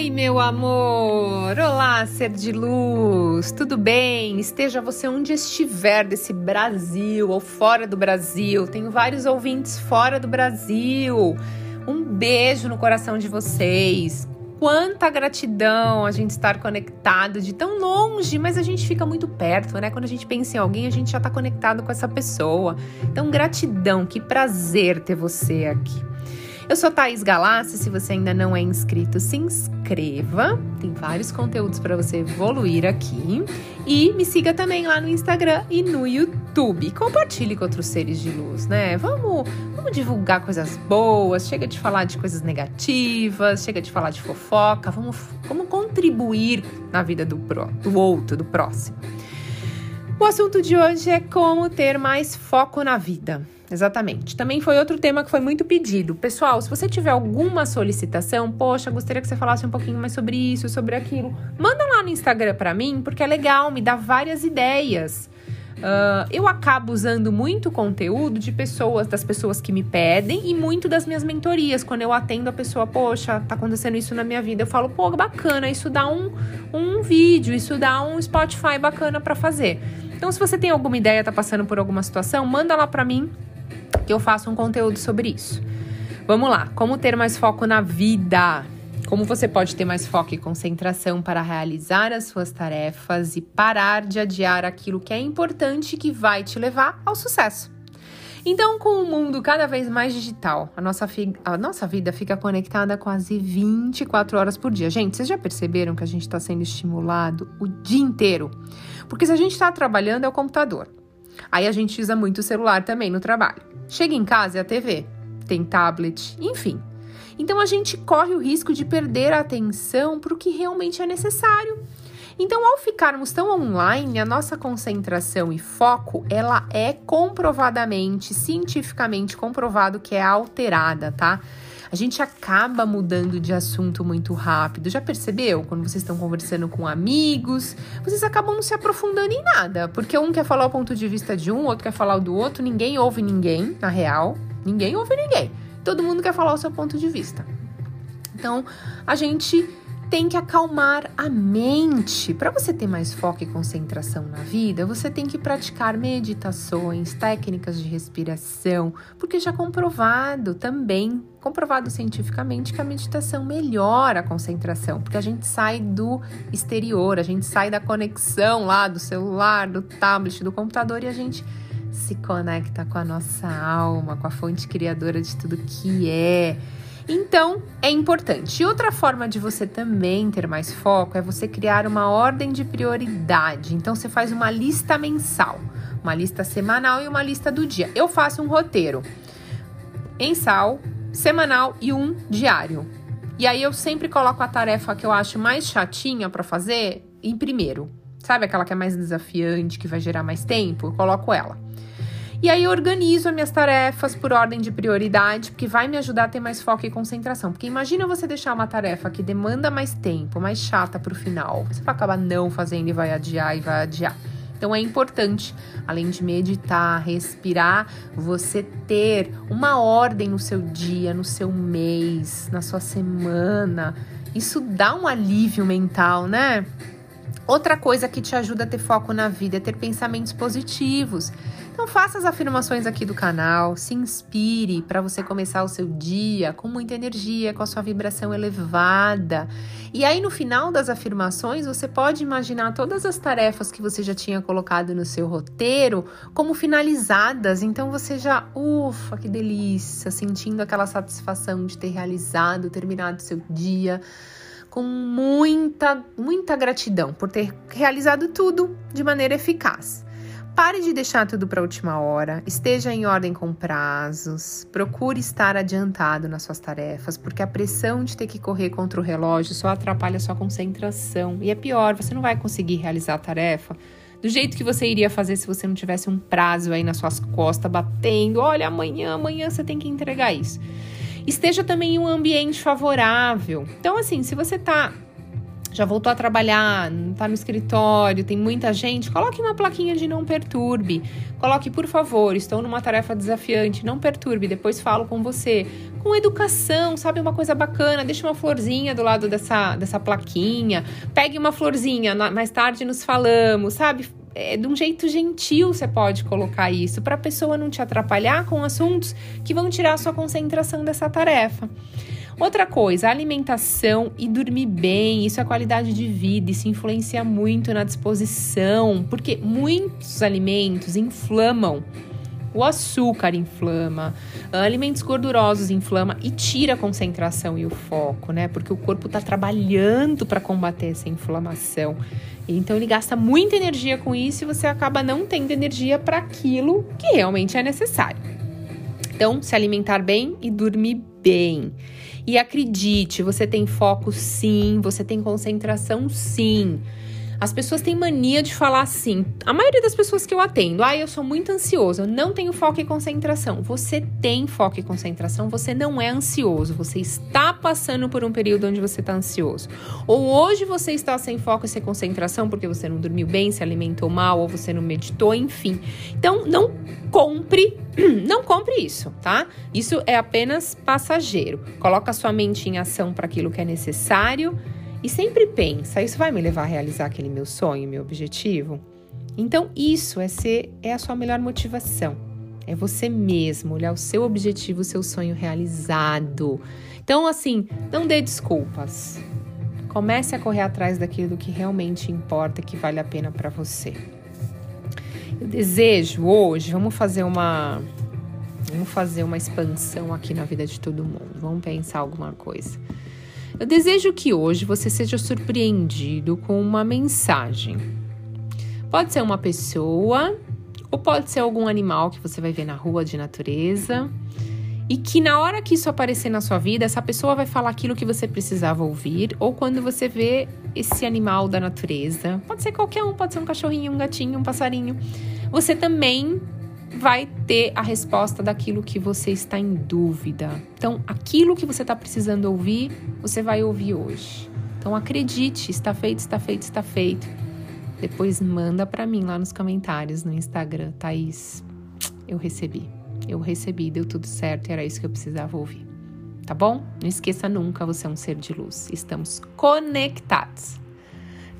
Oi, meu amor! Olá, ser de luz! Tudo bem? Esteja você onde estiver desse Brasil ou fora do Brasil. Tenho vários ouvintes fora do Brasil. Um beijo no coração de vocês. Quanta gratidão a gente estar conectado de tão longe, mas a gente fica muito perto, né? Quando a gente pensa em alguém, a gente já está conectado com essa pessoa. Então, gratidão, que prazer ter você aqui. Eu sou Thaís Galassi, se você ainda não é inscrito, se inscreva. Tem vários conteúdos para você evoluir aqui. E me siga também lá no Instagram e no YouTube. Compartilhe com outros seres de luz, né? Vamos, vamos divulgar coisas boas, chega de falar de coisas negativas, chega de falar de fofoca, vamos, vamos contribuir na vida do, pro, do outro, do próximo. O assunto de hoje é como ter mais foco na vida. Exatamente. Também foi outro tema que foi muito pedido. Pessoal, se você tiver alguma solicitação, poxa, gostaria que você falasse um pouquinho mais sobre isso, sobre aquilo, manda lá no Instagram para mim, porque é legal, me dá várias ideias. Uh, eu acabo usando muito conteúdo de pessoas, das pessoas que me pedem e muito das minhas mentorias. Quando eu atendo a pessoa, poxa, tá acontecendo isso na minha vida, eu falo, pô, bacana, isso dá um, um vídeo, isso dá um Spotify bacana para fazer. Então, se você tem alguma ideia, tá passando por alguma situação, manda lá para mim que eu faço um conteúdo sobre isso. Vamos lá, como ter mais foco na vida? Como você pode ter mais foco e concentração para realizar as suas tarefas e parar de adiar aquilo que é importante que vai te levar ao sucesso. Então, com o mundo cada vez mais digital, a nossa, a nossa vida fica conectada quase 24 horas por dia. Gente, vocês já perceberam que a gente está sendo estimulado o dia inteiro? Porque se a gente está trabalhando, é o computador. Aí a gente usa muito o celular também no trabalho. Chega em casa é a TV, tem tablet, enfim. Então a gente corre o risco de perder a atenção para o que realmente é necessário. Então, ao ficarmos tão online, a nossa concentração e foco, ela é comprovadamente, cientificamente comprovado que é alterada, tá? a gente acaba mudando de assunto muito rápido. Já percebeu? Quando vocês estão conversando com amigos, vocês acabam não se aprofundando em nada, porque um quer falar o ponto de vista de um, outro quer falar o do outro, ninguém ouve ninguém, na real. Ninguém ouve ninguém. Todo mundo quer falar o seu ponto de vista. Então, a gente tem que acalmar a mente. Para você ter mais foco e concentração na vida, você tem que praticar meditações, técnicas de respiração, porque já comprovado também, comprovado cientificamente que a meditação melhora a concentração, porque a gente sai do exterior, a gente sai da conexão lá do celular, do tablet, do computador e a gente se conecta com a nossa alma, com a fonte criadora de tudo que é. Então, é importante. E outra forma de você também ter mais foco é você criar uma ordem de prioridade. Então, você faz uma lista mensal, uma lista semanal e uma lista do dia. Eu faço um roteiro mensal, semanal e um diário. E aí eu sempre coloco a tarefa que eu acho mais chatinha para fazer em primeiro. Sabe aquela que é mais desafiante, que vai gerar mais tempo? Eu coloco ela. E aí eu organizo as minhas tarefas por ordem de prioridade, porque vai me ajudar a ter mais foco e concentração. Porque imagina você deixar uma tarefa que demanda mais tempo, mais chata para o final. Você vai acabar não fazendo e vai adiar e vai adiar. Então é importante, além de meditar, respirar, você ter uma ordem no seu dia, no seu mês, na sua semana. Isso dá um alívio mental, né? Outra coisa que te ajuda a ter foco na vida é ter pensamentos positivos. Então faça as afirmações aqui do canal, se inspire para você começar o seu dia com muita energia, com a sua vibração elevada. E aí no final das afirmações, você pode imaginar todas as tarefas que você já tinha colocado no seu roteiro como finalizadas. Então você já, ufa, que delícia, sentindo aquela satisfação de ter realizado, terminado seu dia com muita, muita gratidão por ter realizado tudo de maneira eficaz. Pare de deixar tudo para a última hora, esteja em ordem com prazos, procure estar adiantado nas suas tarefas, porque a pressão de ter que correr contra o relógio só atrapalha sua concentração. E é pior, você não vai conseguir realizar a tarefa do jeito que você iria fazer se você não tivesse um prazo aí nas suas costas batendo. Olha, amanhã, amanhã você tem que entregar isso. Esteja também em um ambiente favorável. Então, assim, se você está já voltou a trabalhar, está no escritório, tem muita gente, coloque uma plaquinha de não perturbe. Coloque, por favor, estou numa tarefa desafiante, não perturbe, depois falo com você. Com educação, sabe, uma coisa bacana, deixa uma florzinha do lado dessa, dessa plaquinha, pegue uma florzinha, mais tarde nos falamos, sabe? É, de um jeito gentil você pode colocar isso, para a pessoa não te atrapalhar com assuntos que vão tirar a sua concentração dessa tarefa. Outra coisa, alimentação e dormir bem, isso é qualidade de vida, isso influencia muito na disposição, porque muitos alimentos inflamam. O açúcar inflama, alimentos gordurosos inflama e tira a concentração e o foco, né? Porque o corpo está trabalhando para combater essa inflamação. Então ele gasta muita energia com isso e você acaba não tendo energia para aquilo que realmente é necessário. Então, se alimentar bem e dormir bem. E acredite, você tem foco sim, você tem concentração sim. As pessoas têm mania de falar assim. A maioria das pessoas que eu atendo, ah, eu sou muito ansioso, eu não tenho foco e concentração. Você tem foco e concentração, você não é ansioso, você está passando por um período onde você está ansioso. Ou hoje você está sem foco e sem concentração porque você não dormiu bem, se alimentou mal, ou você não meditou, enfim. Então, não compre, não compre isso, tá? Isso é apenas passageiro. Coloca sua mente em ação para aquilo que é necessário e sempre pensa, isso vai me levar a realizar aquele meu sonho, meu objetivo? Então, isso é ser é a sua melhor motivação. É você mesmo, olhar o seu objetivo, o seu sonho realizado. Então, assim, não dê desculpas. Comece a correr atrás daquilo que realmente importa, que vale a pena para você. Eu desejo hoje, vamos fazer uma vamos fazer uma expansão aqui na vida de todo mundo. Vamos pensar alguma coisa. Eu desejo que hoje você seja surpreendido com uma mensagem. Pode ser uma pessoa ou pode ser algum animal que você vai ver na rua de natureza. E que na hora que isso aparecer na sua vida, essa pessoa vai falar aquilo que você precisava ouvir, ou quando você vê esse animal da natureza, pode ser qualquer um, pode ser um cachorrinho, um gatinho, um passarinho, você também vai ter a resposta daquilo que você está em dúvida. Então, aquilo que você está precisando ouvir, você vai ouvir hoje. Então, acredite, está feito, está feito, está feito. Depois manda para mim lá nos comentários no Instagram, Thaís. Eu recebi. Eu recebi, deu tudo certo e era isso que eu precisava ouvir. Tá bom? Não esqueça nunca, você é um ser de luz. Estamos conectados.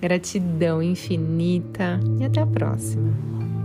Gratidão infinita e até a próxima.